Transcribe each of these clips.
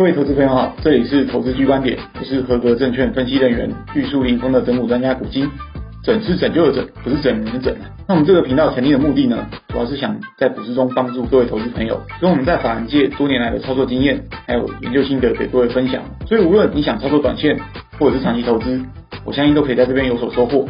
各位投资朋友好，这里是投资 G 观点，我是合格证券分析人员、玉树临风的整股专家古今。整是拯救的整，不是整人的整。那我们这个频道成立的目的呢，主要是想在股市中帮助各位投资朋友，用我们在法人界多年来的操作经验，还有研究心得给各位分享。所以无论你想操作短线，或者是长期投资，我相信都可以在这边有所收获。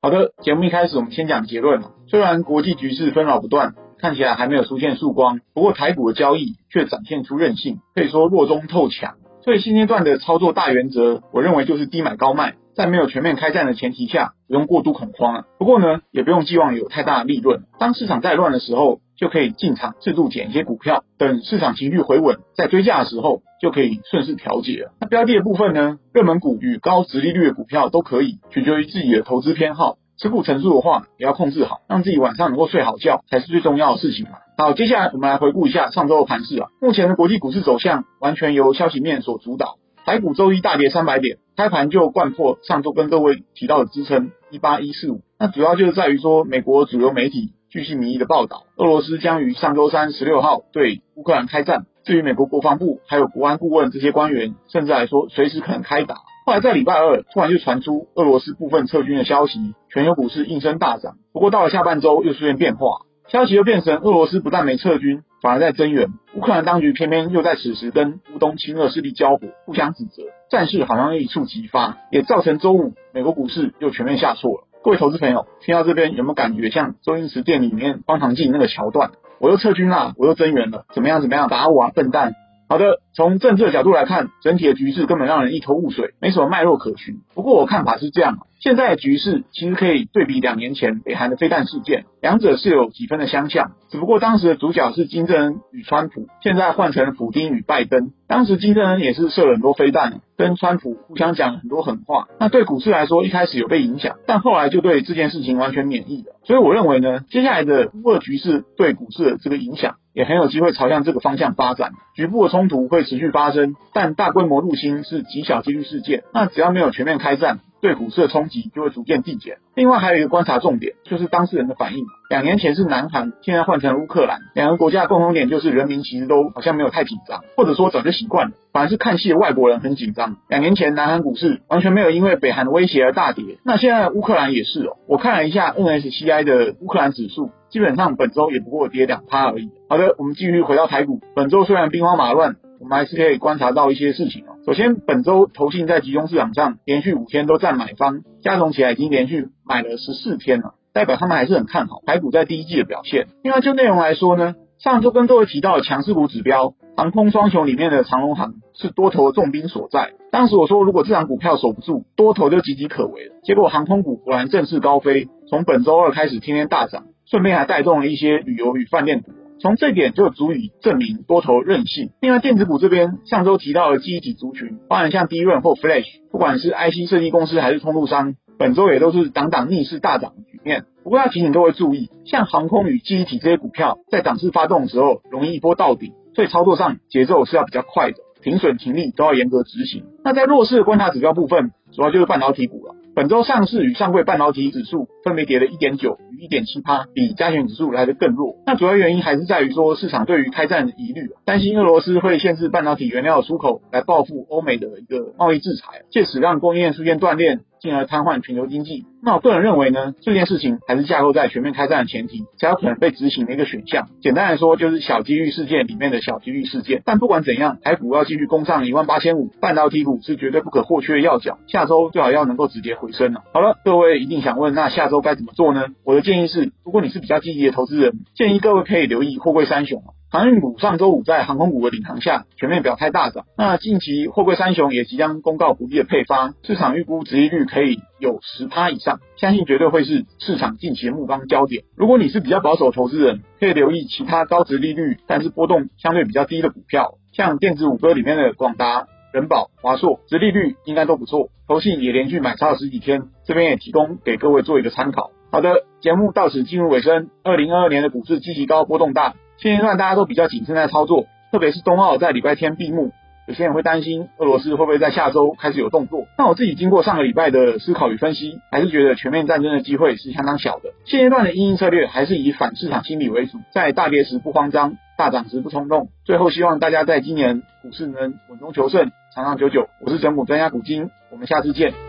好的，节目一开始我们先讲结论。虽然国际局势纷扰不断。看起来还没有出现曙光，不过台股的交易却展现出韧性，可以说弱中透强。所以现阶段的操作大原则，我认为就是低买高卖，在没有全面开战的前提下，不用过度恐慌啊。不过呢，也不用寄望有太大的利润。当市场在乱的时候，就可以进场适度减一些股票，等市场情绪回稳，在追价的时候就可以顺势调节了。那标的的部分呢，热门股与高殖利率的股票都可以，取决于自己的投资偏好。持股成数的话，也要控制好，让自己晚上能够睡好觉，才是最重要的事情嘛。好，接下来我们来回顾一下上周的盘势啊。目前的国际股市走向完全由消息面所主导。台股周一大跌三百点，开盘就掼破上周跟各位提到的支撑一八一四五。那主要就是在于说，美国主流媒体巨细靡遗的报道，俄罗斯将于上周三十六号对乌克兰开战。至于美国国防部还有国安顾问这些官员，甚至来说随时可能开打。后来在礼拜二突然就传出俄罗斯部分撤军的消息，全球股市应声大涨。不过到了下半周又出现变化，消息又变成俄罗斯不但没撤军，反而在增援。乌克兰当局偏偏又在此时跟乌东亲俄势力交火，互相指责，战事好像一触即发，也造成周五美国股市又全面下挫了。各位投资朋友，听到这边有没有感觉像周星驰电影里面方唐镜那个桥段？我又撤军了，我又增援了，怎么样怎么样？打我啊，笨蛋！好的，从政治的角度来看，整体的局势根本让人一头雾水，没什么脉络可循。不过我看法是这样，现在的局势其实可以对比两年前北韩的飞弹事件，两者是有几分的相像，只不过当时的主角是金正恩与川普，现在换成普丁与拜登。当时金正恩也是射了很多飞弹，跟川普互相讲很多狠话。那对股市来说，一开始有被影响，但后来就对这件事情完全免疫了。所以我认为呢，接下来的乌俄局势对股市的这个影响。也很有机会朝向这个方向发展。局部的冲突会持续发生，但大规模入侵是极小几率事件。那只要没有全面开战，对股市的冲击就会逐渐递减。另外还有一个观察重点，就是当事人的反应。两年前是南韩，现在换成乌克兰，两个国家的共同点就是人民其实都好像没有太紧张，或者说早就习惯了。反而是看戏的外国人很紧张。两年前南韩股市完全没有因为北韩的威胁而大跌，那现在乌克兰也是哦。我看了一下 N S C I 的乌克兰指数。基本上本周也不过跌两趴而已。好的，我们继续回到台股。本周虽然兵荒马乱，我们还是可以观察到一些事情哦。首先，本周投信在集中市场上连续五天都占买方，加总起来已经连续买了十四天了，代表他们还是很看好台股在第一季的表现。另外，就内容来说呢，上周跟各位提到的强势股指标，航空双雄里面的长龙航是多头的重兵所在。当时我说，如果这档股票守不住，多头就岌岌可危了。结果航空股果然正势高飞，从本周二开始天天大涨。顺便还带动了一些旅游与饭店股，从这点就足以证明多头韧性。另外，电子股这边上周提到的记忆体族群，包含像 DRAM 或 Flash，不管是 IC 设计公司还是通路商，本周也都是档档逆势大涨面。不过要提醒各位注意，像航空与记忆体这些股票，在涨势发动的时候，容易一波到底，所以操作上节奏是要比较快的，停损停利都要严格执行。那在弱势的观察指标部分，主要就是半导体股了。本周上市与上柜半导体指数分别跌了一点九一点七趴，比加权指数来得更弱。那主要原因还是在于说市场对于开战的疑虑，担心俄罗斯会限制半导体原料的出口来报复欧美的一个贸易制裁，借此让供应链出现断裂。进而瘫痪全球经济。那我个人认为呢，这件事情还是架构在全面开战的前提，才有可能被执行的一个选项。简单来说，就是小几率事件里面的小几率事件。但不管怎样，台股要继续攻上一万八千五，半导体股是绝对不可或缺的要角。下周最好要能够直接回升了。好了，各位一定想问，那下周该怎么做呢？我的建议是，如果你是比较积极的投资人，建议各位可以留意货柜三雄。航运股上周五在航空股的领航下，全面表态大涨。那近期货柜三雄也即将公告股利的配发，市场预估殖利率可以有十趴以上，相信绝对会是市场近期的目光焦点。如果你是比较保守投资人，可以留意其他高殖利率但是波动相对比较低的股票，像电子五哥里面的广达、人保、华硕，殖利率应该都不错。投信也连续买超了十几天，这边也提供给各位做一个参考。好的，节目到此进入尾声。二零二二年的股市积极高，波动大。现阶段大家都比较谨慎在操作，特别是冬奥在礼拜天闭幕，有些人会担心俄罗斯会不会在下周开始有动作。那我自己经过上个礼拜的思考与分析，还是觉得全面战争的机会是相当小的。现阶段的因应策略还是以反市场心理为主，在大跌时不慌张，大涨时不冲动。最后，希望大家在今年股市能稳中求胜，长长久久。我是整股专家古今，我们下次见。